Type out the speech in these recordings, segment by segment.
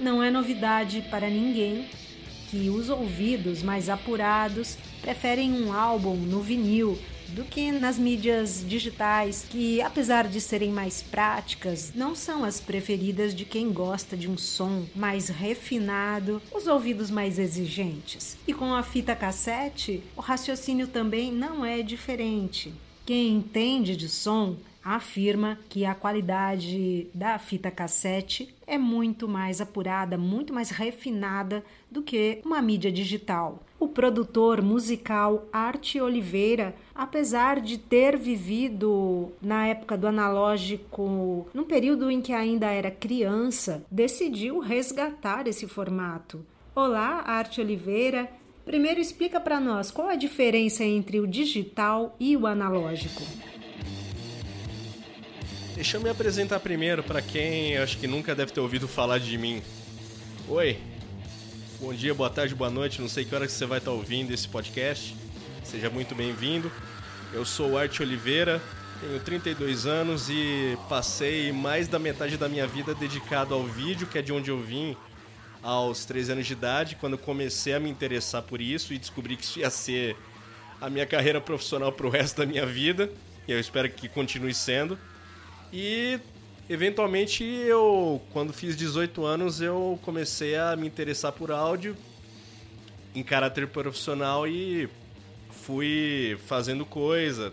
Não é novidade para ninguém que os ouvidos mais apurados preferem um álbum no vinil do que nas mídias digitais, que apesar de serem mais práticas, não são as preferidas de quem gosta de um som mais refinado, os ouvidos mais exigentes. E com a fita cassete, o raciocínio também não é diferente. Quem entende de som afirma que a qualidade da fita cassete é muito mais apurada, muito mais refinada do que uma mídia digital. O produtor musical Arte Oliveira, apesar de ter vivido na época do analógico, num período em que ainda era criança, decidiu resgatar esse formato. Olá, Arte Oliveira. Primeiro explica para nós qual a diferença entre o digital e o analógico. Deixa eu me apresentar primeiro para quem acho que nunca deve ter ouvido falar de mim. Oi, bom dia, boa tarde, boa noite, não sei que hora que você vai estar ouvindo esse podcast. Seja muito bem-vindo. Eu sou o Arte Oliveira, tenho 32 anos e passei mais da metade da minha vida dedicado ao vídeo, que é de onde eu vim aos 13 anos de idade, quando comecei a me interessar por isso e descobri que isso ia ser a minha carreira profissional para o resto da minha vida. E eu espero que continue sendo. E eventualmente eu, quando fiz 18 anos, eu comecei a me interessar por áudio em caráter profissional e fui fazendo coisa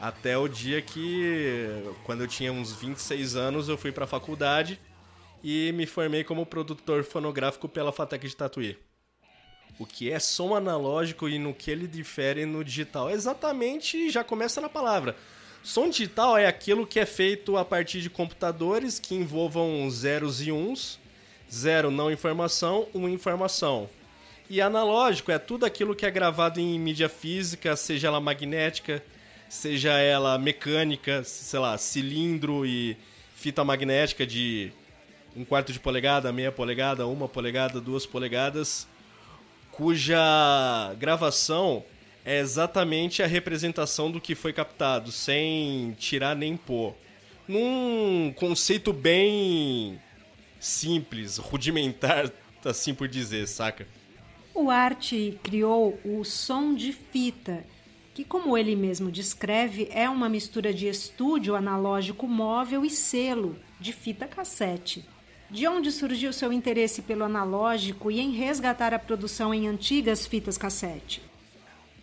até o dia que, quando eu tinha uns 26 anos, eu fui para a faculdade e me formei como produtor fonográfico pela Fatec de Tatuí. O que é som analógico e no que ele difere no digital? Exatamente, já começa na palavra Som digital é aquilo que é feito a partir de computadores que envolvam zeros e uns. Zero não informação, um informação. E analógico é tudo aquilo que é gravado em mídia física, seja ela magnética, seja ela mecânica, sei lá, cilindro e fita magnética de um quarto de polegada, meia polegada, uma polegada, duas polegadas, cuja gravação é exatamente a representação do que foi captado, sem tirar nem pôr. Num conceito bem simples, rudimentar, assim por dizer, saca? O Art criou o som de fita, que, como ele mesmo descreve, é uma mistura de estúdio analógico móvel e selo de fita cassete. De onde surgiu seu interesse pelo analógico e em resgatar a produção em antigas fitas cassete?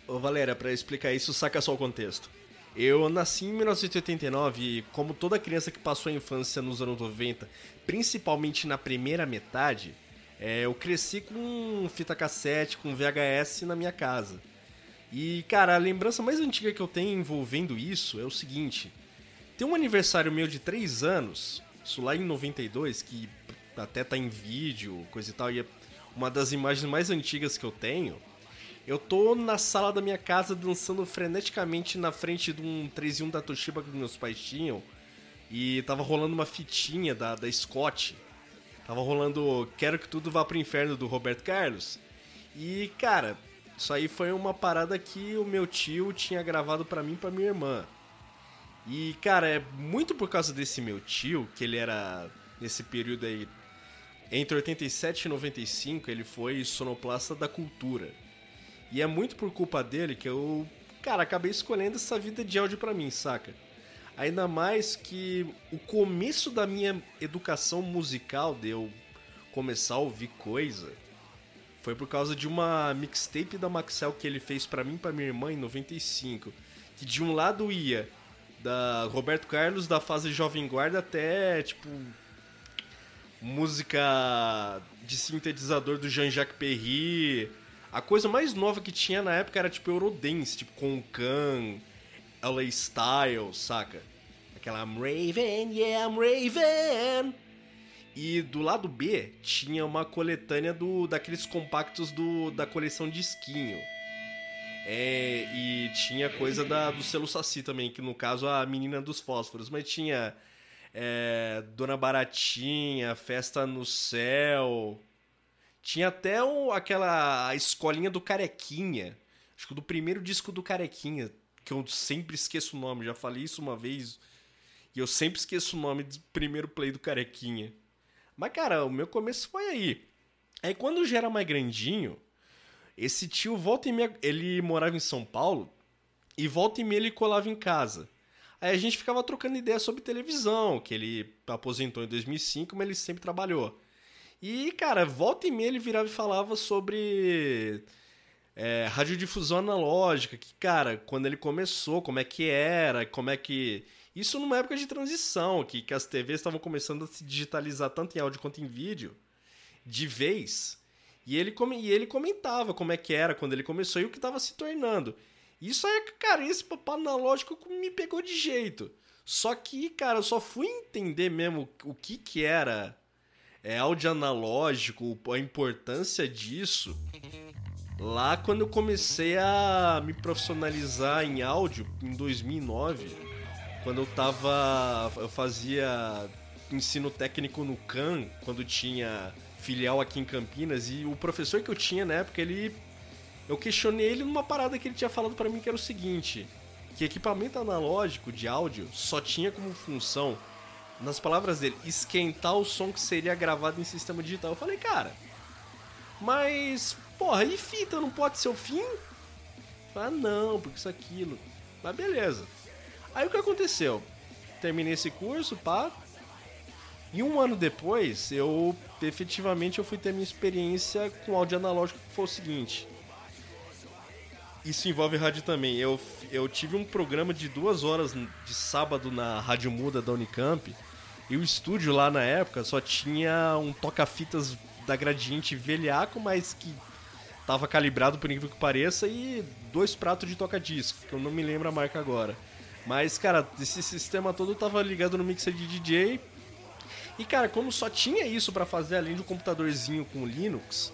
Ô Valéria, para explicar isso, saca só o contexto. Eu nasci em 1989 e, como toda criança que passou a infância nos anos 90, principalmente na primeira metade, é, eu cresci com fita cassete, com VHS na minha casa. E, cara, a lembrança mais antiga que eu tenho envolvendo isso é o seguinte: tem um aniversário meu de 3 anos, isso lá em 92, que até tá em vídeo, coisa e tal, e é uma das imagens mais antigas que eu tenho eu tô na sala da minha casa dançando freneticamente na frente de um 3 1 da Toshiba que meus pais tinham. E tava rolando uma fitinha da, da Scott. Tava rolando Quero que Tudo Vá pro Inferno do Roberto Carlos. E, cara, isso aí foi uma parada que o meu tio tinha gravado para mim e pra minha irmã. E, cara, é muito por causa desse meu tio, que ele era, nesse período aí, entre 87 e 95, ele foi sonoplasta da cultura. E é muito por culpa dele que eu, cara, acabei escolhendo essa vida de áudio para mim, saca? Ainda mais que o começo da minha educação musical, de eu começar a ouvir coisa, foi por causa de uma mixtape da Maxell que ele fez para mim e pra minha irmã em 95. Que de um lado ia da Roberto Carlos, da fase Jovem Guarda, até, tipo, música de sintetizador do Jean-Jacques Perry, a coisa mais nova que tinha na época era tipo Eurodance, tipo com Khan, LA Style, saca? Aquela I'm Raven, yeah, I'm Raven. E do lado B tinha uma coletânea do daqueles compactos do, da coleção Disquinho. É, e tinha coisa da, do selo Saci também, que no caso a menina dos fósforos, mas tinha é, Dona Baratinha, Festa no Céu, tinha até aquela escolinha do Carequinha. Acho que do primeiro disco do Carequinha, que eu sempre esqueço o nome. Já falei isso uma vez. E eu sempre esqueço o nome do primeiro play do Carequinha. Mas, cara, o meu começo foi aí. Aí quando já era mais grandinho, esse tio volta e meia, ele morava em São Paulo e volta e meia ele colava em casa. Aí a gente ficava trocando ideias sobre televisão, que ele aposentou em 2005, mas ele sempre trabalhou. E, cara, volta e meia ele virava e falava sobre é, radiodifusão analógica, que, cara, quando ele começou, como é que era, como é que. Isso numa época de transição, que, que as TVs estavam começando a se digitalizar tanto em áudio quanto em vídeo, de vez. E ele, e ele comentava como é que era quando ele começou e o que estava se tornando. Isso aí, cara, esse papo analógico me pegou de jeito. Só que, cara, eu só fui entender mesmo o que que era é, áudio analógico, a importância disso, lá quando eu comecei a me profissionalizar em áudio, em 2009, quando eu tava. Eu fazia ensino técnico no CAN, quando tinha filial aqui em Campinas, e o professor que eu tinha na época, ele. Eu questionei ele numa parada que ele tinha falado para mim que era o seguinte: que equipamento analógico de áudio só tinha como função nas palavras dele, esquentar o som que seria gravado em sistema digital. Eu falei, cara, mas, porra, e fita não pode ser o fim? Ah, não, porque isso aquilo. Mas beleza. Aí o que aconteceu? Terminei esse curso, pá. E um ano depois, eu efetivamente eu fui ter minha experiência com áudio analógico, que foi o seguinte. Isso envolve rádio também. Eu, eu tive um programa de duas horas de sábado na Rádio Muda da Unicamp. E o estúdio lá na época só tinha um toca-fitas da Gradiente velhaco, mas que tava calibrado por incrível que pareça, e dois pratos de toca-disco, que eu não me lembro a marca agora. Mas, cara, esse sistema todo tava ligado no mixer de DJ. E, cara, como só tinha isso para fazer, além do computadorzinho com Linux,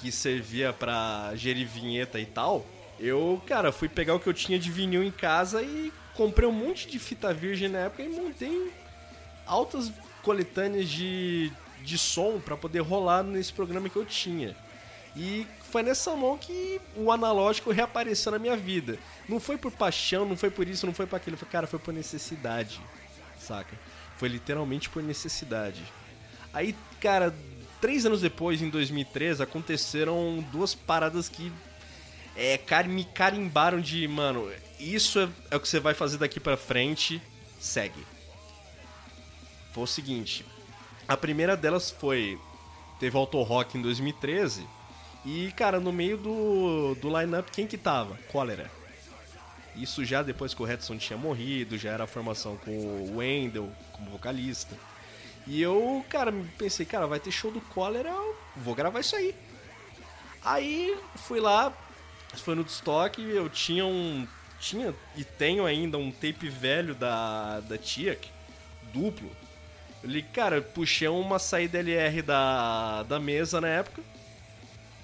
que servia para gerir vinheta e tal, eu, cara, fui pegar o que eu tinha de vinil em casa e comprei um monte de fita virgem na época e montei altas coletâneas de, de som para poder rolar nesse programa que eu tinha. E foi nessa mão que o analógico reapareceu na minha vida. Não foi por paixão, não foi por isso, não foi por aquilo. Cara, foi por necessidade, saca? Foi literalmente por necessidade. Aí, cara, três anos depois, em 2013, aconteceram duas paradas que é, me carimbaram de, mano, isso é, é o que você vai fazer daqui para frente, segue. Foi o seguinte, a primeira delas foi teve Auto Rock em 2013 e, cara, no meio do, do line-up, quem que tava? Cólera. Isso já depois que o Redson tinha morrido, já era a formação com o Wendell como vocalista. E eu, cara, pensei, cara, vai ter show do Cólera, vou gravar isso aí. Aí fui lá, foi no estoque, eu tinha um. Tinha e tenho ainda um tape velho da, da Tiak, duplo. Eu li, cara, puxei uma saída LR da, da mesa na época,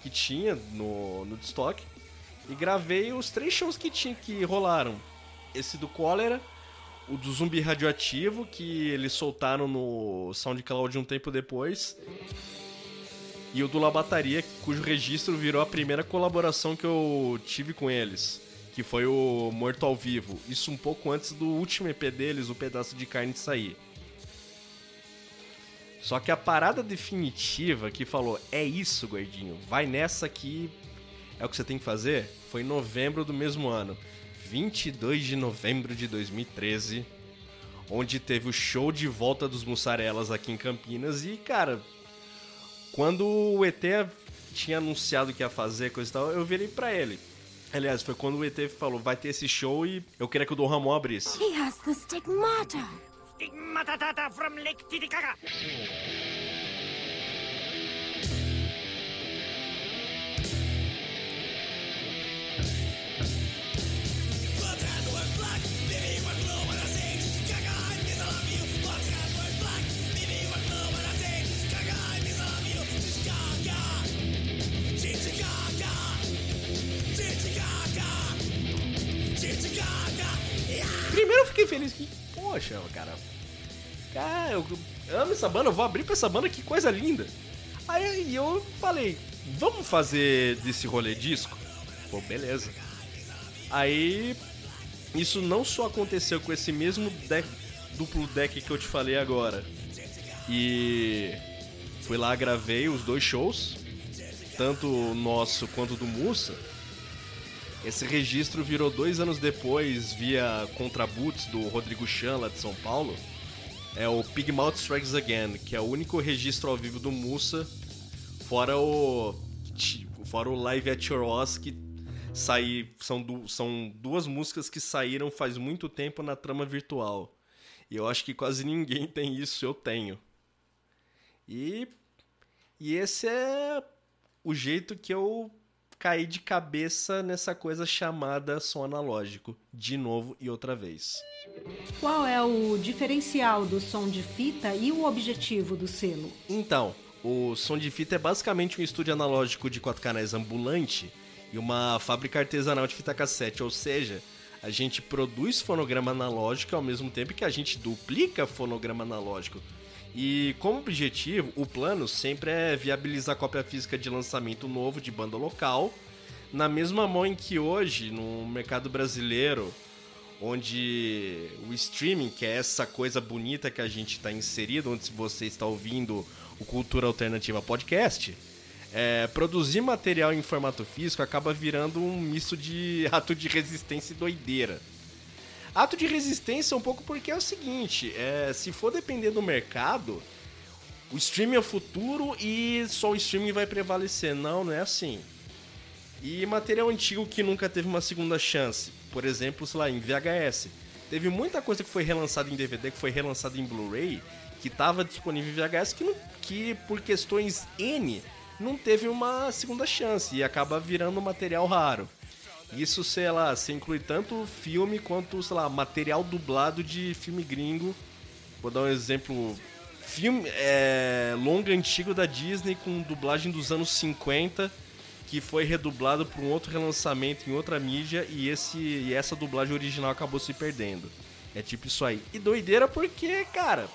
que tinha no, no estoque, e gravei os três shows que tinha que rolaram. Esse do Cólera, o do Zumbi Radioativo, que eles soltaram no SoundCloud um tempo depois e o do Labataria, cujo registro virou a primeira colaboração que eu tive com eles, que foi o Morto ao Vivo. Isso um pouco antes do último EP deles, o Pedaço de Carne, sair. Só que a parada definitiva que falou: é isso, gordinho, vai nessa que é o que você tem que fazer, foi em novembro do mesmo ano. 22 de novembro de 2013, onde teve o show de volta dos mussarelas aqui em Campinas e, cara, quando o ET tinha anunciado que ia fazer coisa e tal, eu virei para ele. Aliás, foi quando o ET falou, vai ter esse show e eu queria que o Dom Ramon abrisse. He has the stigmata. Stigmata from Lake Titicaca. Primeiro eu fiquei feliz que, poxa, cara. Cara, eu amo essa banda, eu vou abrir pra essa banda, que coisa linda. Aí eu falei, vamos fazer desse rolê disco? Pô, beleza. Aí isso não só aconteceu com esse mesmo deck, duplo deck que eu te falei agora. E Fui lá, gravei os dois shows, tanto o nosso quanto do Mussa. Esse registro virou dois anos depois via Contraboots do Rodrigo Chan, lá de São Paulo. É o Pigmouth Strikes Again, que é o único registro ao vivo do Mussa, fora o fora o Live at Your Oz, que sair são, du são duas músicas que saíram faz muito tempo na trama virtual. E eu acho que quase ninguém tem isso, eu tenho. E e esse é o jeito que eu caí de cabeça nessa coisa chamada som analógico, de novo e outra vez. Qual é o diferencial do som de fita e o objetivo do selo? Então, o som de fita é basicamente um estúdio analógico de quatro canais ambulante e uma fábrica artesanal de fita cassete, ou seja, a gente produz fonograma analógico ao mesmo tempo que a gente duplica fonograma analógico. E como objetivo, o plano sempre é viabilizar a cópia física de lançamento novo de banda local, na mesma mão em que hoje, no mercado brasileiro, onde o streaming, que é essa coisa bonita que a gente está inserido, onde você está ouvindo o Cultura Alternativa Podcast, é, produzir material em formato físico acaba virando um misto de ato de resistência e doideira. Ato de resistência um pouco porque é o seguinte, é, se for depender do mercado, o streaming é o futuro e só o streaming vai prevalecer. Não, não é assim. E material antigo que nunca teve uma segunda chance, por exemplo, sei lá, em VHS. Teve muita coisa que foi relançada em DVD, que foi relançada em Blu-ray, que estava disponível em VHS, que, não, que por questões N não teve uma segunda chance e acaba virando material raro. Isso, sei lá, se inclui tanto filme quanto, sei lá, material dublado de filme gringo. Vou dar um exemplo. Filme é, longa antigo da Disney com dublagem dos anos 50 que foi redublado por um outro relançamento em outra mídia e, esse, e essa dublagem original acabou se perdendo. É tipo isso aí. E doideira porque, cara,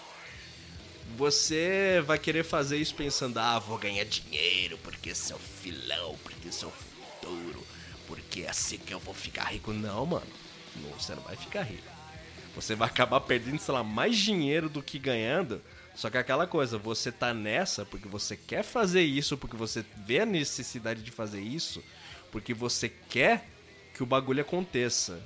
você vai querer fazer isso pensando, ah, vou ganhar dinheiro porque sou filão, porque sou futuro, porque é assim que eu vou ficar rico. Não, mano, não, você não vai ficar rico. Você vai acabar perdendo, sei lá, mais dinheiro do que ganhando só que é aquela coisa, você tá nessa porque você quer fazer isso, porque você vê a necessidade de fazer isso, porque você quer que o bagulho aconteça.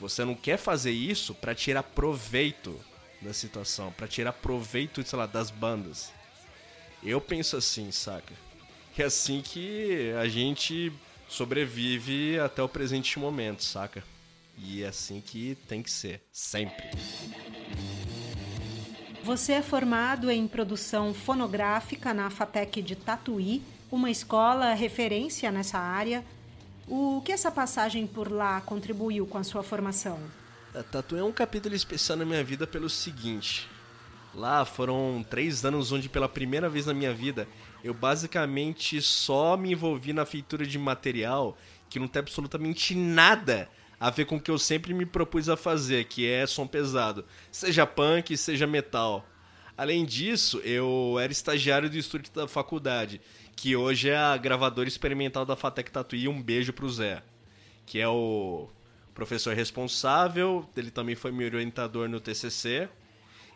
Você não quer fazer isso para tirar proveito da situação, para tirar proveito, sei lá, das bandas. Eu penso assim, saca? É assim que a gente sobrevive até o presente momento, saca? E é assim que tem que ser, sempre. Você é formado em produção fonográfica na FATEC de Tatuí, uma escola referência nessa área. O que essa passagem por lá contribuiu com a sua formação? A Tatuí é um capítulo especial na minha vida pelo seguinte. Lá foram três anos onde pela primeira vez na minha vida eu basicamente só me envolvi na feitura de material que não tem absolutamente nada a ver com o que eu sempre me propus a fazer, que é som pesado, seja punk, seja metal. Além disso, eu era estagiário do estúdio da faculdade, que hoje é a gravadora experimental da Fatec Tatuí. Um beijo pro Zé, que é o professor responsável, ele também foi meu orientador no TCC.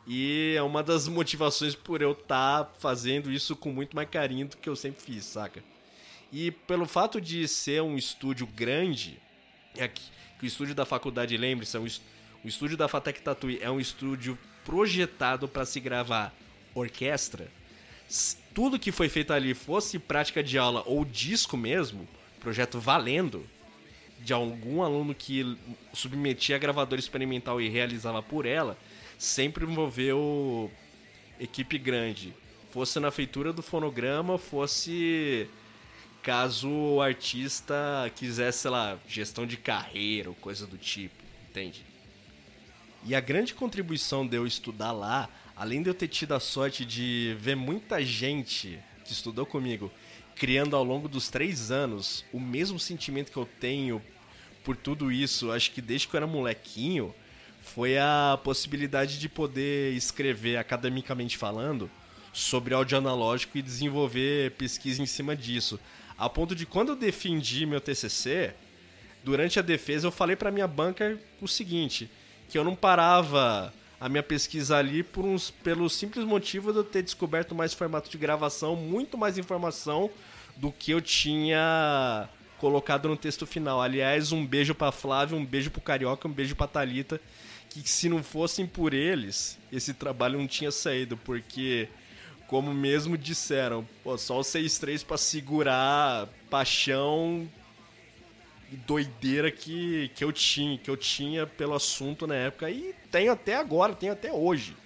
E é uma das motivações por eu estar tá fazendo isso com muito mais carinho do que eu sempre fiz, saca? E pelo fato de ser um estúdio grande, é que o estúdio da faculdade, lembre-se, é um, o estúdio da Fatec Tatuí é um estúdio projetado para se gravar orquestra. Tudo que foi feito ali fosse prática de aula ou disco mesmo, projeto valendo, de algum aluno que submetia a gravadora experimental e realizava por ela, sempre envolveu equipe grande. Fosse na feitura do fonograma, fosse caso o artista quisesse, sei lá, gestão de carreira ou coisa do tipo, entende? E a grande contribuição de eu estudar lá, além de eu ter tido a sorte de ver muita gente que estudou comigo criando ao longo dos três anos o mesmo sentimento que eu tenho por tudo isso, acho que desde que eu era molequinho, foi a possibilidade de poder escrever academicamente falando sobre áudio analógico e desenvolver pesquisa em cima disso. A ponto de quando eu defendi meu TCC, durante a defesa eu falei para minha banca o seguinte, que eu não parava a minha pesquisa ali por uns, pelo simples motivo de eu ter descoberto mais formato de gravação, muito mais informação do que eu tinha colocado no texto final. Aliás, um beijo para Flávio, um beijo pro Carioca, um beijo pra Thalita, que se não fossem por eles, esse trabalho não tinha saído, porque como mesmo disseram, pô, só o 6-3 pra segurar paixão e doideira que, que eu tinha, que eu tinha pelo assunto na época e tenho até agora, tenho até hoje.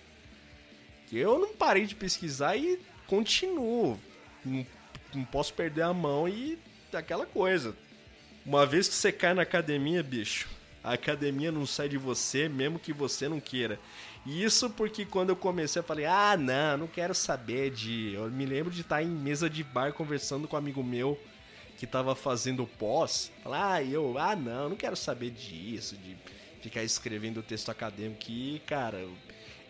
Eu não parei de pesquisar e continuo. Não, não posso perder a mão e aquela coisa. Uma vez que você cai na academia, bicho, a academia não sai de você, mesmo que você não queira. Isso porque quando eu comecei, eu falei: ah, não, não quero saber de. Eu me lembro de estar em mesa de bar conversando com um amigo meu que estava fazendo pós. Falar: ah, eu, ah, não, não quero saber disso, de ficar escrevendo texto acadêmico. E, cara, eu,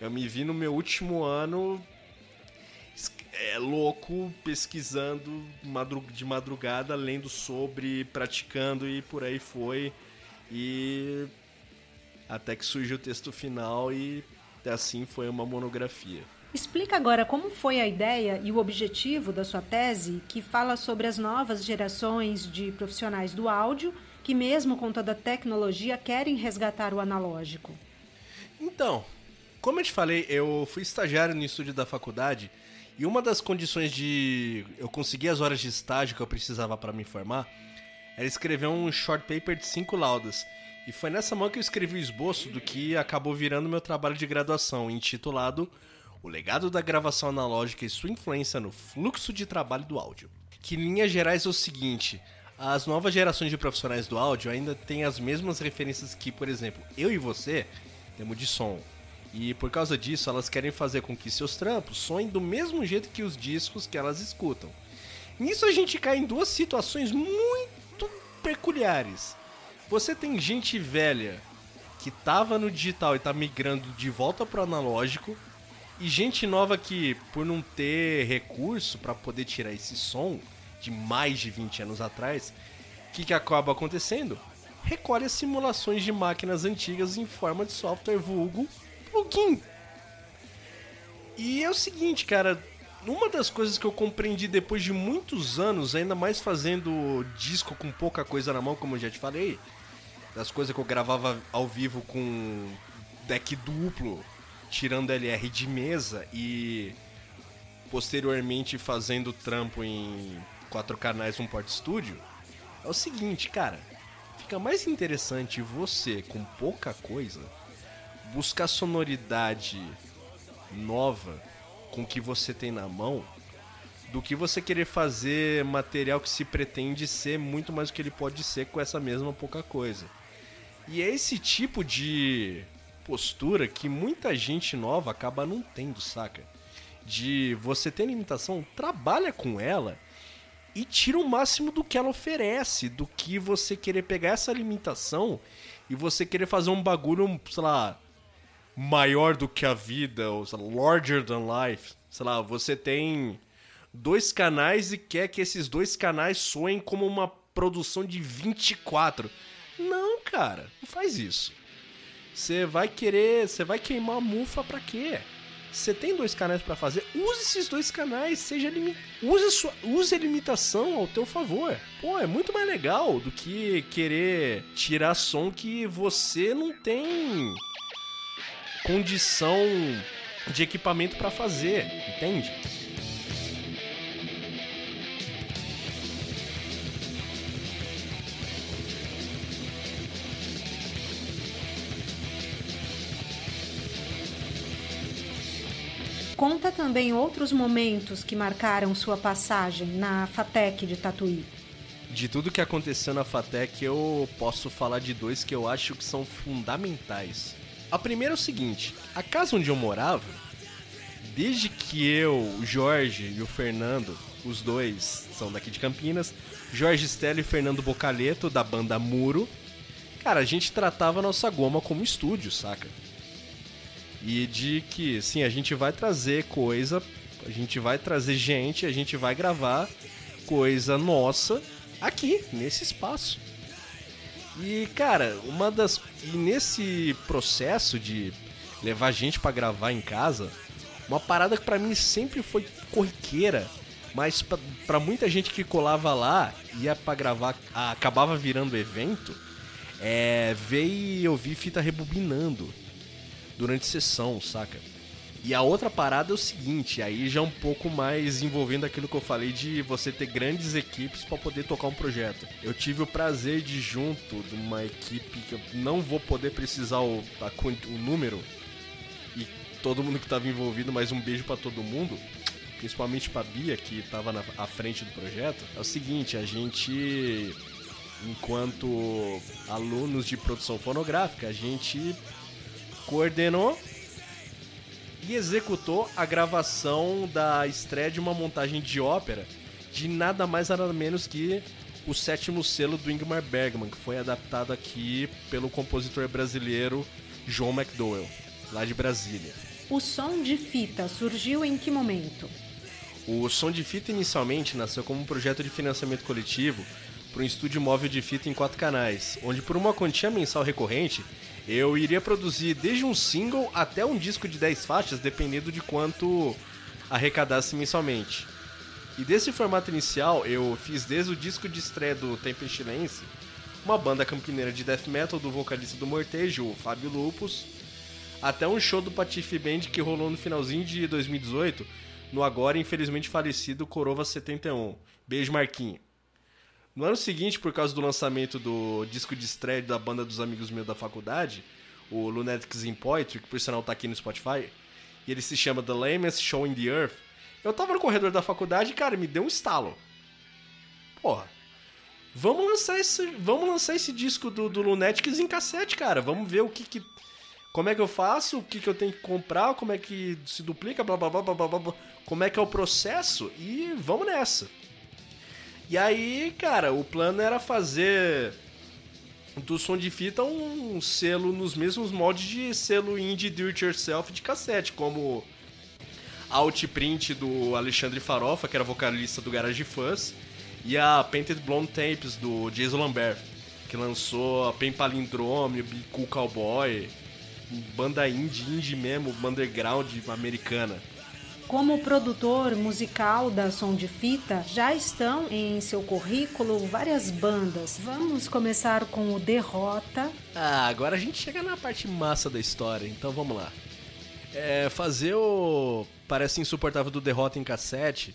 eu me vi no meu último ano é louco pesquisando de madrugada, lendo sobre, praticando e por aí foi. E até que surgiu o texto final e assim foi uma monografia. Explica agora como foi a ideia e o objetivo da sua tese, que fala sobre as novas gerações de profissionais do áudio que, mesmo com toda a tecnologia, querem resgatar o analógico. Então, como eu te falei, eu fui estagiário no estúdio da faculdade e uma das condições de eu conseguir as horas de estágio que eu precisava para me formar era escrever um short paper de cinco laudas. E foi nessa mão que eu escrevi o esboço do que acabou virando meu trabalho de graduação, intitulado O legado da gravação analógica e sua influência no fluxo de trabalho do áudio. Que em linhas gerais é o seguinte: as novas gerações de profissionais do áudio ainda têm as mesmas referências que, por exemplo, eu e você temos de som. E por causa disso, elas querem fazer com que seus trampos soem do mesmo jeito que os discos que elas escutam. Nisso a gente cai em duas situações muito peculiares. Você tem gente velha que tava no digital e tá migrando de volta pro analógico, e gente nova que, por não ter recurso para poder tirar esse som de mais de 20 anos atrás, o que, que acaba acontecendo? Recolhe as simulações de máquinas antigas em forma de software vulgo plugin. E é o seguinte, cara, uma das coisas que eu compreendi depois de muitos anos, ainda mais fazendo disco com pouca coisa na mão, como eu já te falei, das coisas que eu gravava ao vivo com deck duplo, tirando LR de mesa e posteriormente fazendo trampo em quatro canais um port studio, é o seguinte, cara, fica mais interessante você com pouca coisa buscar sonoridade nova com o que você tem na mão do que você querer fazer material que se pretende ser muito mais do que ele pode ser com essa mesma pouca coisa. E é esse tipo de postura que muita gente nova acaba não tendo, saca? De você ter limitação, trabalha com ela e tira o máximo do que ela oferece, do que você querer pegar essa limitação e você querer fazer um bagulho, sei lá, maior do que a vida, ou lá, larger than life. Sei lá, você tem dois canais e quer que esses dois canais soem como uma produção de 24. Não, cara, não faz isso. Você vai querer, você vai queimar a mufa pra quê? Você tem dois canais para fazer, use esses dois canais, seja limi... use, sua... use a limitação ao teu favor. Pô, é muito mais legal do que querer tirar som que você não tem condição de equipamento para fazer, entende? Conta também outros momentos que marcaram sua passagem na FATEC de Tatuí. De tudo que aconteceu na FATEC, eu posso falar de dois que eu acho que são fundamentais. A primeira é o seguinte: a casa onde eu morava, desde que eu, Jorge e o Fernando, os dois são daqui de Campinas, Jorge Stella e Fernando Bocaleto, da banda Muro, cara, a gente tratava a nossa goma como estúdio, saca? E de que, sim, a gente vai trazer coisa, a gente vai trazer gente, a gente vai gravar coisa nossa aqui, nesse espaço. E, cara, uma das. E nesse processo de levar gente para gravar em casa, uma parada que para mim sempre foi corriqueira, mas para muita gente que colava lá, ia para gravar, acabava virando evento, é, ver e ouvir fita rebobinando durante sessão, saca? E a outra parada é o seguinte, aí já é um pouco mais envolvendo aquilo que eu falei de você ter grandes equipes para poder tocar um projeto. Eu tive o prazer de junto de uma equipe que eu não vou poder precisar o, a, o número e todo mundo que estava envolvido, mas um beijo para todo mundo, principalmente para Bia que estava na à frente do projeto. É o seguinte, a gente enquanto alunos de produção fonográfica, a gente coordenou e executou a gravação da estreia de uma montagem de ópera de nada mais nada menos que o sétimo selo do Ingmar Bergman, que foi adaptado aqui pelo compositor brasileiro João McDowell, lá de Brasília. O som de fita surgiu em que momento? O som de fita inicialmente nasceu como um projeto de financiamento coletivo para um estúdio móvel de fita em quatro canais, onde por uma quantia mensal recorrente eu iria produzir desde um single até um disco de 10 faixas, dependendo de quanto arrecadasse mensalmente. E desse formato inicial, eu fiz desde o disco de estreia do Tempestilense, uma banda campineira de death metal do vocalista do Mortejo, o Fábio Lupus, até um show do Patife Band que rolou no finalzinho de 2018, no agora infelizmente falecido Corova 71. Beijo, Marquinho. No ano seguinte, por causa do lançamento do disco de estreia da banda dos amigos meus da faculdade, o Lunatics in Poetry, que por sinal tá aqui no Spotify, e ele se chama The Lamest Show in the Earth, eu tava no corredor da faculdade e, cara, me deu um estalo. Porra, vamos lançar esse, vamos lançar esse disco do, do Lunatics em cassete, cara. Vamos ver o que que... Como é que eu faço, o que, que eu tenho que comprar, como é que se duplica, blá blá blá blá blá blá, como é que é o processo e vamos nessa. E aí, cara, o plano era fazer do som de fita um selo nos mesmos moldes de selo indie do it yourself de cassete, como Outprint do Alexandre Farofa, que era vocalista do Garage Fuzz, e a Painted Blonde Tapes do Jason Lambert, que lançou a Pen Palindrome, Cool Cowboy, banda indie, indie mesmo, underground americana como produtor musical da Som de Fita, já estão em seu currículo várias bandas. Vamos começar com o Derrota. Ah, agora a gente chega na parte massa da história, então vamos lá. É, fazer o Parece Insuportável do Derrota em cassete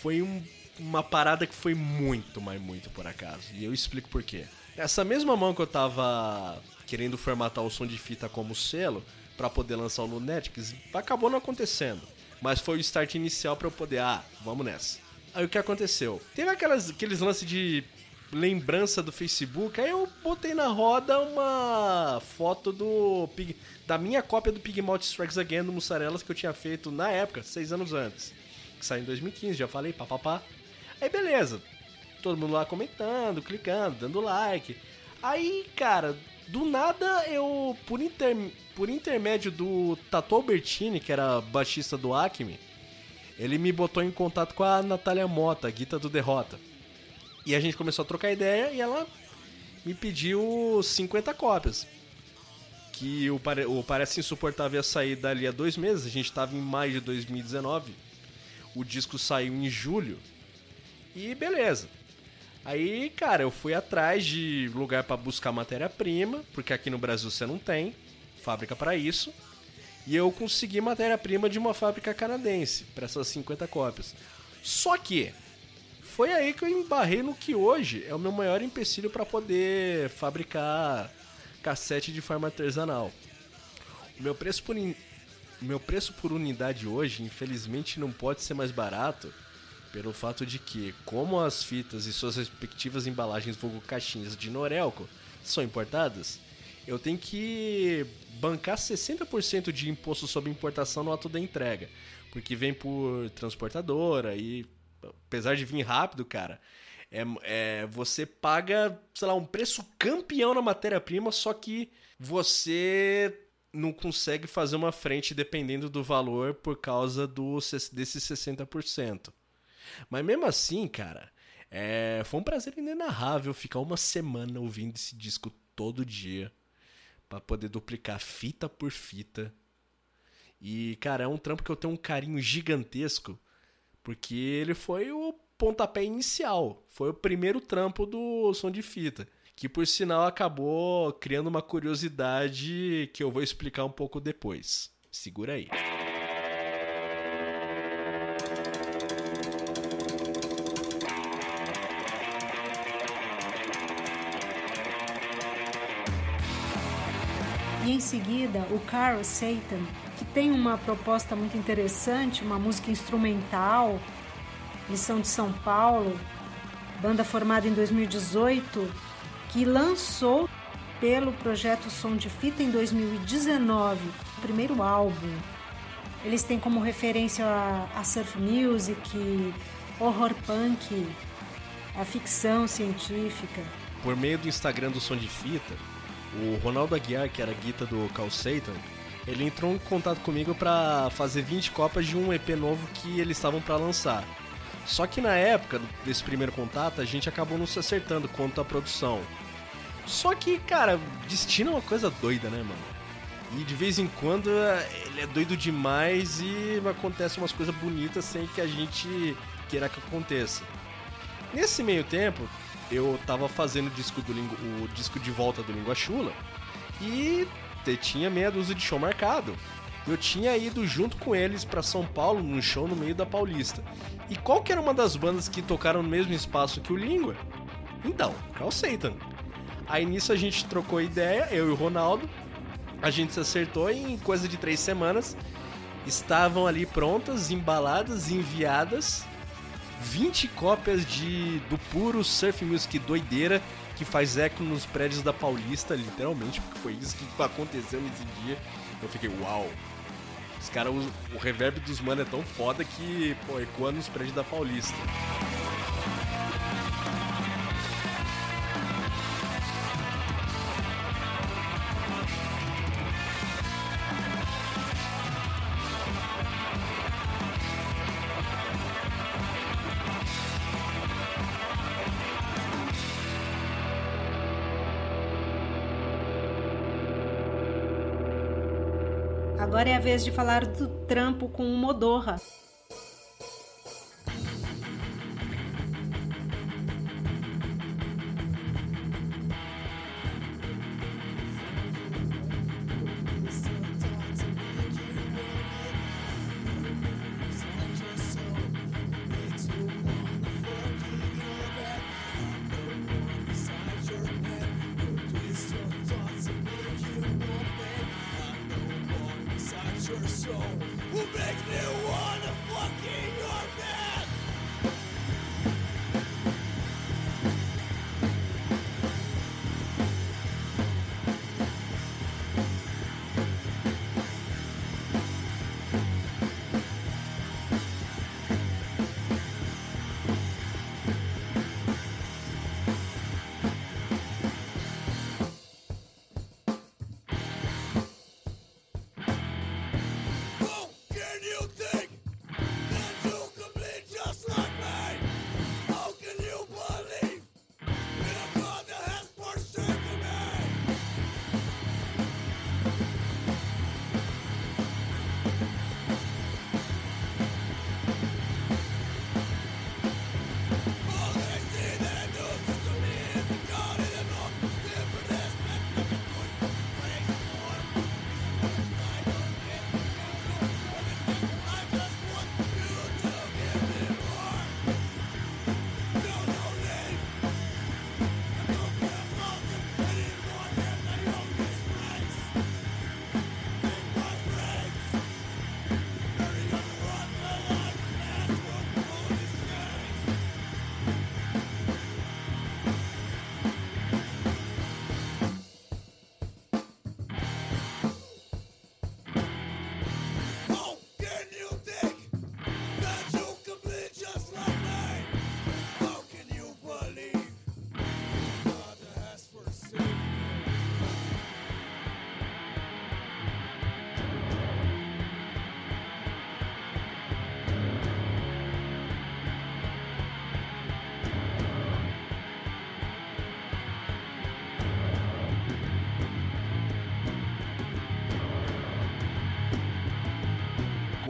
foi um, uma parada que foi muito, mas muito por acaso. E eu explico por quê. Essa mesma mão que eu tava querendo formatar o som de fita como selo para poder lançar o Lunetics, acabou não acontecendo. Mas foi o start inicial para eu poder, ah, vamos nessa. Aí o que aconteceu? Teve aquelas, aqueles lances de lembrança do Facebook, aí eu botei na roda uma foto do Pig, da minha cópia do Pig Malt Strikes Again do Mussarelas que eu tinha feito na época, seis anos antes. Que saiu em 2015, já falei, papapá. Aí beleza. Todo mundo lá comentando, clicando, dando like. Aí, cara, do nada eu, por, inter, por intermédio do Tato Albertini, que era baixista do Acme, ele me botou em contato com a Natália Mota, guita do Derrota. E a gente começou a trocar ideia e ela me pediu 50 cópias. Que o, o Parece Insuportável ia sair dali a dois meses, a gente estava em maio de 2019. O disco saiu em julho. E beleza. Aí, cara, eu fui atrás de lugar para buscar matéria-prima, porque aqui no Brasil você não tem fábrica para isso. E eu consegui matéria-prima de uma fábrica canadense para essas 50 cópias. Só que foi aí que eu embarrei no que hoje é o meu maior empecilho para poder fabricar cassete de forma artesanal. O meu preço por in... meu preço por unidade hoje, infelizmente, não pode ser mais barato pelo fato de que, como as fitas e suas respectivas embalagens vulgo caixinhas de Norelco são importadas, eu tenho que bancar 60% de imposto sobre importação no ato da entrega, porque vem por transportadora e apesar de vir rápido, cara, é, é, você paga, sei lá, um preço campeão na matéria-prima, só que você não consegue fazer uma frente dependendo do valor por causa do, desses 60%. Mas mesmo assim, cara, é, foi um prazer inenarrável ficar uma semana ouvindo esse disco todo dia para poder duplicar fita por fita E, cara, é um trampo que eu tenho um carinho gigantesco, porque ele foi o pontapé inicial. Foi o primeiro trampo do som de fita. Que por sinal acabou criando uma curiosidade que eu vou explicar um pouco depois. Segura aí. E em seguida, o Carl Satan, que tem uma proposta muito interessante, uma música instrumental, lição de São Paulo, banda formada em 2018, que lançou pelo projeto Som de Fita em 2019, o primeiro álbum. Eles têm como referência a, a surf music, horror punk, a ficção científica. Por meio do Instagram do Som de Fita, o Ronaldo Aguiar, que era guita do Carl Satan, ele entrou em contato comigo para fazer 20 cópias de um EP novo que eles estavam para lançar. Só que na época desse primeiro contato, a gente acabou não se acertando quanto à produção. Só que, cara, destino é uma coisa doida, né, mano? E de vez em quando ele é doido demais e acontece umas coisas bonitas sem que a gente queira que aconteça. Nesse meio tempo, eu tava fazendo o disco, do Lingu, o disco de volta do Língua Chula e tinha meia dúzia de show marcado. Eu tinha ido junto com eles para São Paulo num show no meio da Paulista. E qual que era uma das bandas que tocaram no mesmo espaço que o Língua? Então, Carl Satan. Aí nisso a gente trocou ideia, eu e o Ronaldo. A gente se acertou e em coisa de três semanas estavam ali prontas, embaladas, enviadas 20 cópias de do puro surf music doideira que faz eco nos prédios da Paulista, literalmente, porque foi isso que aconteceu nesse dia. Eu fiquei, uau. Os caras, o reverb dos mano é tão foda que, pô, ecoa nos prédios da Paulista. Vez de falar do trampo com o Modorra.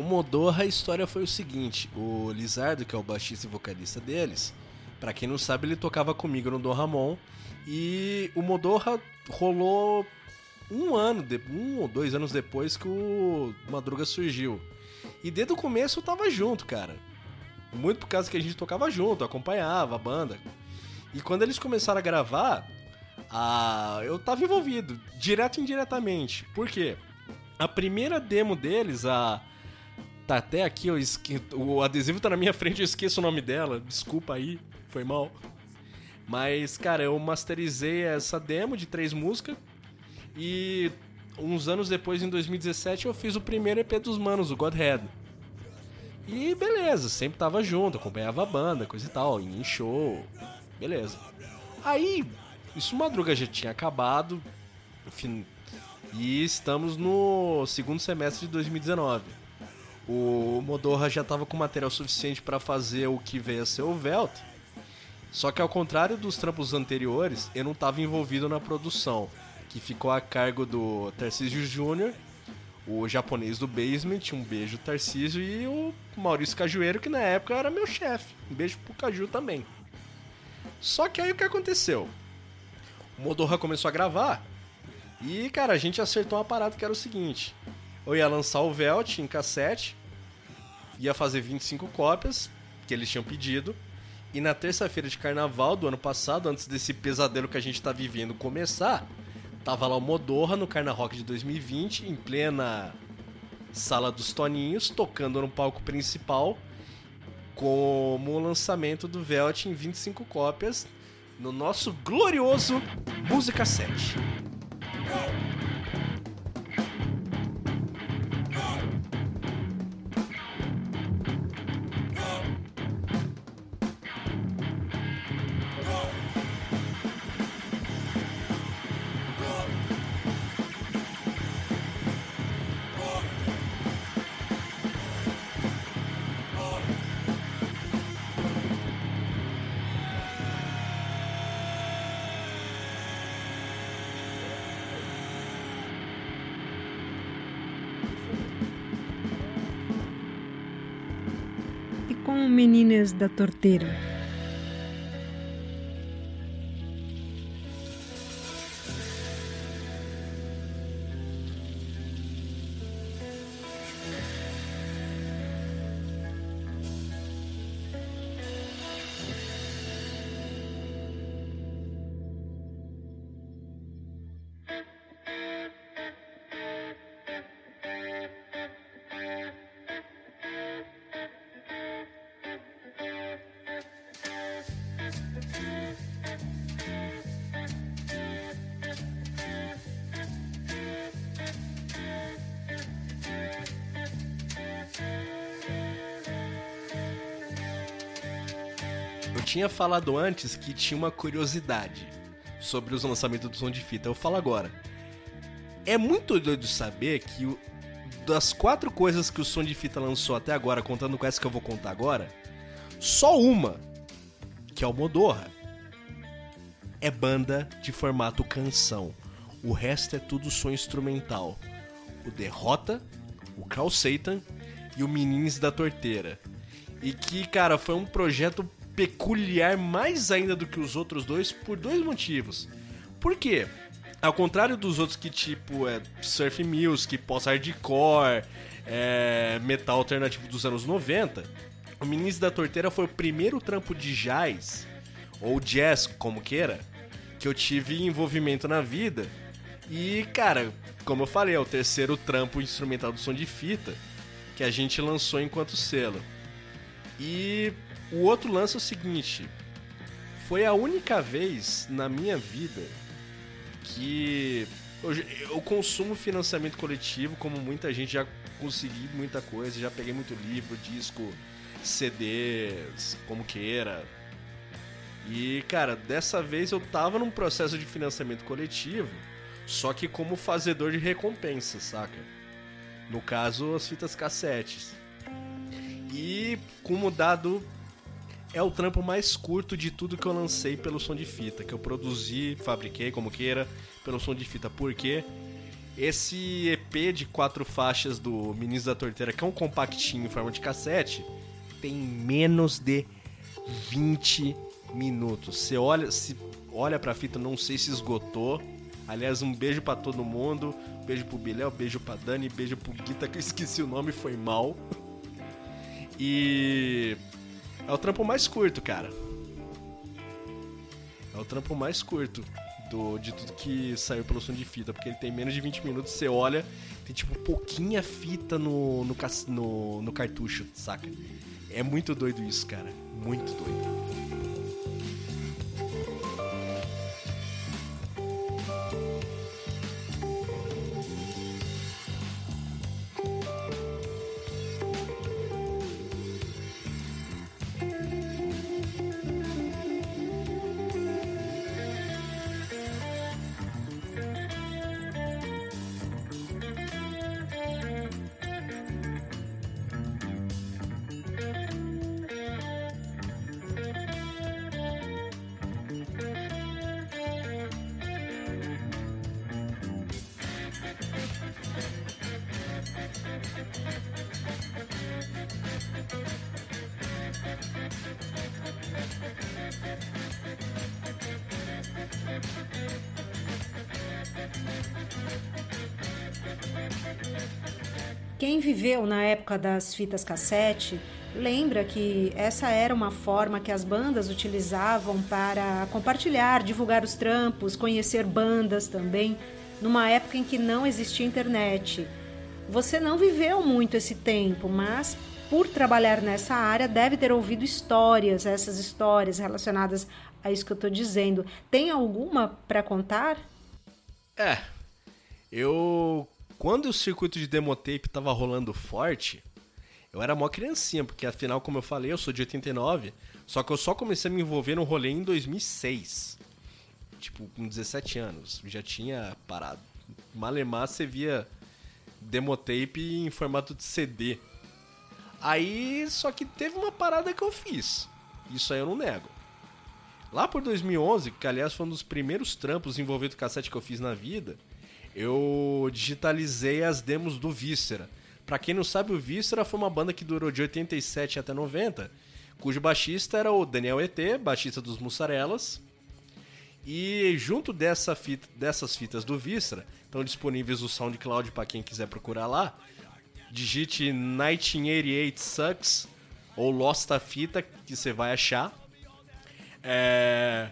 Modorra, a história foi o seguinte: o Lizardo, que é o baixista e vocalista deles, para quem não sabe, ele tocava comigo no Dom Ramon. E o Modorra rolou um ano, um ou dois anos depois que o Madruga surgiu. E desde o começo eu tava junto, cara. Muito por causa que a gente tocava junto, acompanhava a banda. E quando eles começaram a gravar, a... eu tava envolvido, direto e indiretamente. Por quê? A primeira demo deles, a. Tá até aqui, eu esque... o adesivo tá na minha frente, eu esqueço o nome dela. Desculpa aí, foi mal. Mas, cara, eu masterizei essa demo de três músicas. E uns anos depois, em 2017, eu fiz o primeiro EP dos Manos, o Godhead. E beleza, sempre tava junto, acompanhava a banda, coisa e tal, em show, beleza. Aí, isso madruga já tinha acabado, enfim, e estamos no segundo semestre de 2019. O Modorra já tava com material suficiente para fazer o que veio a ser o Velt, só que ao contrário dos trampos anteriores, eu não tava envolvido na produção, que ficou a cargo do Tarcísio Júnior o japonês do Basement, um beijo Tarcísio, e o Maurício Cajueiro, que na época era meu chefe. Um beijo pro Caju também. Só que aí o que aconteceu? O Modorra começou a gravar e, cara, a gente acertou uma parada que era o seguinte: eu ia lançar o Velt em cassete, ia fazer 25 cópias, que eles tinham pedido, e na terça-feira de carnaval do ano passado, antes desse pesadelo que a gente tá vivendo começar, Tava lá o Modorra no Carna Rock de 2020, em plena Sala dos Toninhos, tocando no palco principal, como o lançamento do Velt em 25 cópias, no nosso glorioso Música 7. Meninas da torteira. Tinha falado antes que tinha uma curiosidade sobre os lançamentos do som de fita. Eu falo agora. É muito doido saber que das quatro coisas que o som de fita lançou até agora, contando com essa que eu vou contar agora, só uma, que é o Modorra, é banda de formato canção. O resto é tudo som instrumental. O Derrota, o Carl Satan e o Menins da Torteira. E que, cara, foi um projeto peculiar mais ainda do que os outros dois por dois motivos. Por quê? Ao contrário dos outros que tipo é surf music, post-hardcore, é, metal alternativo dos anos 90, o Ministro da Torteira foi o primeiro trampo de jazz, ou jazz, como queira, que eu tive envolvimento na vida. E, cara, como eu falei, é o terceiro trampo instrumental do som de fita que a gente lançou enquanto selo. E o outro lance é o seguinte: foi a única vez na minha vida que eu, eu consumo financiamento coletivo, como muita gente já consegui muita coisa, já peguei muito livro, disco, CDs, como queira. E, cara, dessa vez eu tava num processo de financiamento coletivo, só que como fazedor de recompensa, saca? No caso, as fitas cassetes. E como dado é o trampo mais curto de tudo que eu lancei pelo som de fita, que eu produzi, fabriquei, como queira, pelo som de fita. Por quê? Esse EP de quatro faixas do Ministro da Torteira, que é um compactinho em forma de cassete, tem menos de 20 minutos. Você olha, se olha pra fita, não sei se esgotou. Aliás, um beijo para todo mundo. Beijo pro Biléu, beijo pra Dani, beijo pro Guita, que eu esqueci o nome, foi mal. E. É o trampo mais curto, cara. É o trampo mais curto do, de tudo que saiu pelo som de fita, porque ele tem menos de 20 minutos, você olha, tem tipo pouquinha fita no, no, no, no cartucho, saca? É muito doido isso, cara. Muito doido. Época das fitas cassete lembra que essa era uma forma que as bandas utilizavam para compartilhar, divulgar os trampos, conhecer bandas também, numa época em que não existia internet. Você não viveu muito esse tempo, mas por trabalhar nessa área deve ter ouvido histórias, essas histórias relacionadas a isso que eu estou dizendo. Tem alguma para contar? É, eu quando o circuito de demotape tava rolando forte, eu era mó criancinha, porque afinal, como eu falei, eu sou de 89, só que eu só comecei a me envolver no rolê em 2006. Tipo, com 17 anos. Já tinha parado. Malemar você via demotape em formato de CD. Aí, só que teve uma parada que eu fiz. Isso aí eu não nego. Lá por 2011, que aliás foi um dos primeiros trampos envolvendo cassete que eu fiz na vida, eu digitalizei as demos do Víscera. Para quem não sabe, o Víscera foi uma banda que durou de 87 até 90, cujo baixista era o Daniel ET, baixista dos Mussarelas. E junto dessa fita, dessas fitas do Víscera, estão disponíveis o SoundCloud para quem quiser procurar lá. Digite 1988 Sucks ou Lost a Fita, que você vai achar. É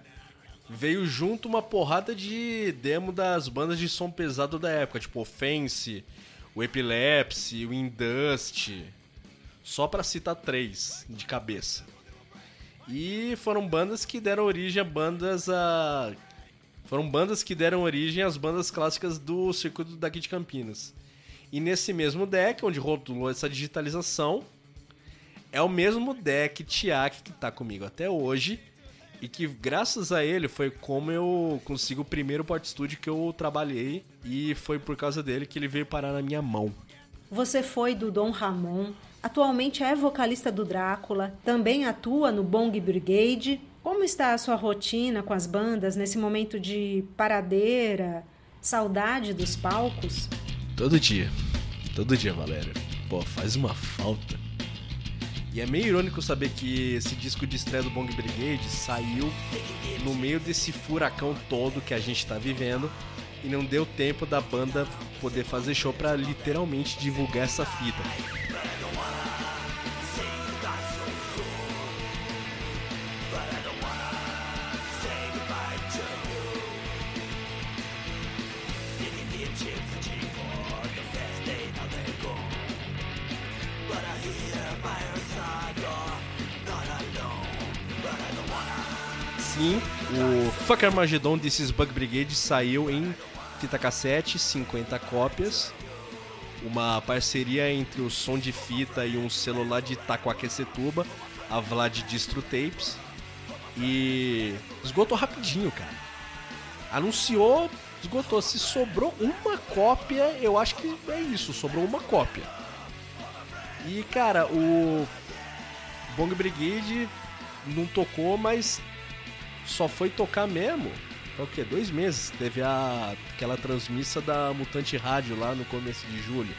veio junto uma porrada de demo das bandas de som pesado da época, tipo Offense, o Epilepsy, o Indust, só para citar três de cabeça. E foram bandas que deram origem a bandas a foram bandas que deram origem às bandas clássicas do circuito daqui de Campinas. E nesse mesmo deck, onde rolou essa digitalização, é o mesmo deck Tiak que está comigo até hoje e que graças a ele foi como eu consigo o primeiro port studio que eu trabalhei e foi por causa dele que ele veio parar na minha mão. Você foi do Dom Ramon, atualmente é vocalista do Drácula, também atua no Bong Brigade. Como está a sua rotina com as bandas nesse momento de paradeira, saudade dos palcos? Todo dia. Todo dia, Valéria. Pô, faz uma falta. E é meio irônico saber que esse disco de estreia do Bong Brigade saiu no meio desse furacão todo que a gente está vivendo e não deu tempo da banda poder fazer show para literalmente divulgar essa fita. Sim, o Fuck Armageddon desses Bug Brigade saiu em fita cassete, 50 cópias. Uma parceria entre o som de fita e um celular de Itacoaquecetuba, a Vlad Distro Tapes. E esgotou rapidinho, cara. Anunciou, esgotou. Se sobrou uma cópia, eu acho que é isso, sobrou uma cópia. E, cara, o Bong Brigade não tocou, mas só foi tocar mesmo é o que? Dois meses. Teve a, aquela transmissa da Mutante Rádio lá no começo de julho.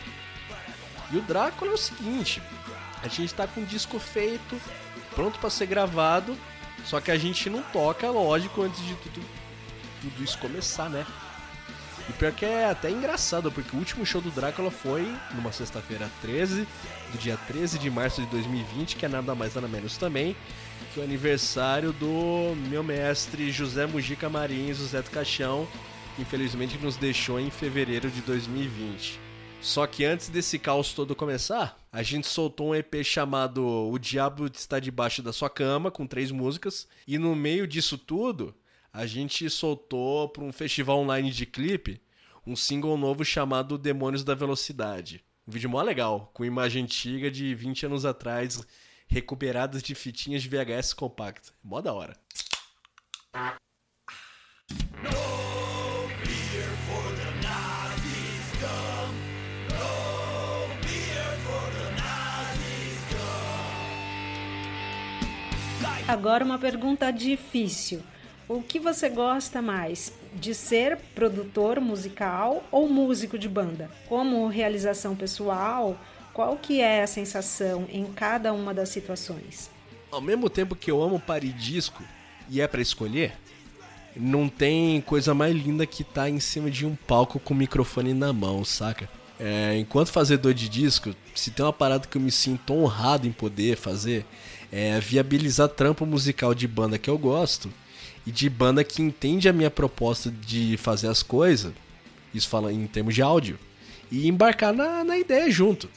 E o Drácula é o seguinte: a gente tá com o disco feito, pronto para ser gravado, só que a gente não toca, lógico, antes de tudo, tudo isso começar, né? E pior que é até engraçado, porque o último show do Drácula foi numa sexta-feira 13, do dia 13 de março de 2020, que é nada mais nada menos também, que é o aniversário do meu mestre José Mujica Marins, o Zé do Caixão, que infelizmente nos deixou em fevereiro de 2020. Só que antes desse caos todo começar, a gente soltou um EP chamado O Diabo Está Debaixo da Sua Cama, com três músicas, e no meio disso tudo, a gente soltou para um festival online de clipe um single novo chamado Demônios da Velocidade. Um vídeo mó legal, com imagem antiga de 20 anos atrás, recuperadas de fitinhas de VHS compacta. Mó da hora. Agora uma pergunta difícil. O que você gosta mais? De ser produtor musical ou músico de banda? Como realização pessoal, qual que é a sensação em cada uma das situações? Ao mesmo tempo que eu amo paridisco e é para escolher, não tem coisa mais linda que tá em cima de um palco com o microfone na mão, saca? É, enquanto fazedor de disco, se tem uma parada que eu me sinto honrado em poder fazer, é viabilizar trampo musical de banda que eu gosto e de banda que entende a minha proposta de fazer as coisas, isso fala em termos de áudio, e embarcar na, na ideia junto.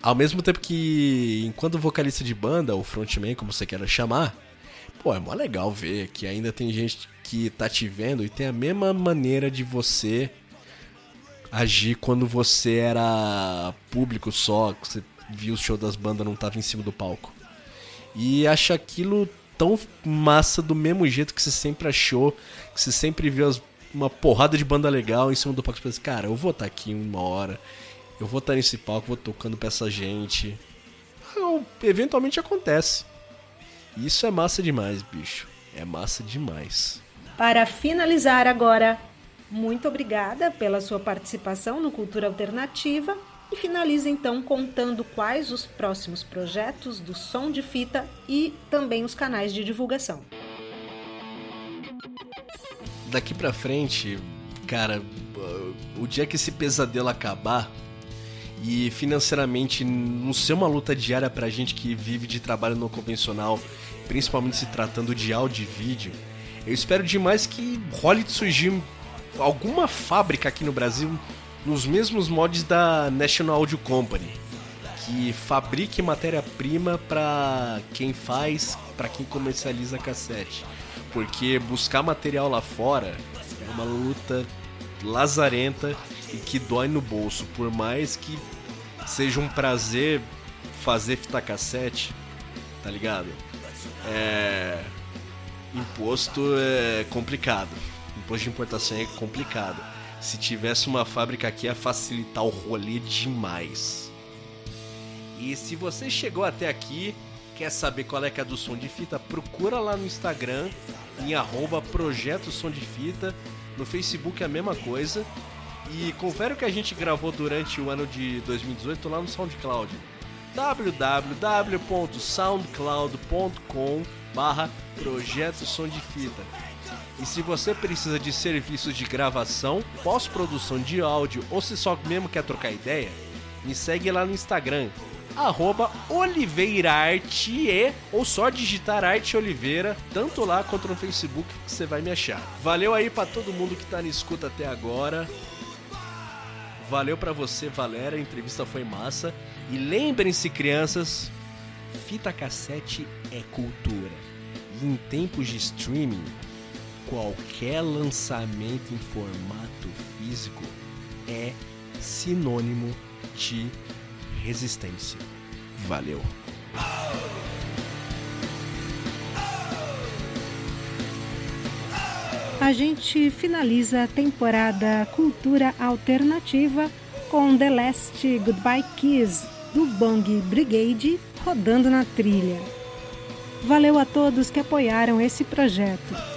Ao mesmo tempo que, enquanto vocalista de banda, ou frontman, como você queira chamar, pô, é mó legal ver que ainda tem gente que tá te vendo e tem a mesma maneira de você agir quando você era público só, que você viu o show das bandas não tava em cima do palco. E acha aquilo tão massa do mesmo jeito que você sempre achou, que você sempre viu as, uma porrada de banda legal em cima do palco. Você pensa, cara, eu vou estar tá aqui uma hora, eu vou estar tá nesse palco, vou tocando pra essa gente. Eventualmente acontece. Isso é massa demais, bicho. É massa demais. Para finalizar agora, muito obrigada pela sua participação no Cultura Alternativa e finaliza então contando quais os próximos projetos do som de fita e também os canais de divulgação. Daqui para frente, cara, o dia que esse pesadelo acabar e financeiramente não ser uma luta diária pra gente que vive de trabalho no convencional, principalmente se tratando de áudio e vídeo, eu espero demais que role de surgir alguma fábrica aqui no Brasil nos mesmos mods da National Audio Company, que fabrique matéria-prima para quem faz, para quem comercializa cassete. Porque buscar material lá fora é uma luta lazarenta e que dói no bolso, por mais que seja um prazer fazer fita cassete, tá ligado? É imposto é complicado. Imposto de importação é complicado. Se tivesse uma fábrica aqui, ia facilitar o rolê demais. E se você chegou até aqui, quer saber qual é que é do som de fita, procura lá no Instagram, em arroba Projeto Som de Fita. No Facebook é a mesma coisa. E confere o que a gente gravou durante o ano de 2018 lá no SoundCloud. www.soundcloud.com barra Projeto Som de Fita. E se você precisa de serviços de gravação, pós-produção de áudio ou se só mesmo quer trocar ideia, me segue lá no Instagram, arroba oliveiraarte ou só digitar Arte Oliveira, tanto lá quanto no Facebook que você vai me achar. Valeu aí para todo mundo que tá na escuta até agora. Valeu para você, Valéria, a entrevista foi massa. E lembrem-se, crianças, fita cassete é cultura. E em tempos de streaming, qualquer lançamento em formato físico é sinônimo de resistência. Valeu! A gente finaliza a temporada Cultura Alternativa com The Last Goodbye Kiss do Bang Brigade rodando na trilha. Valeu a todos que apoiaram esse projeto.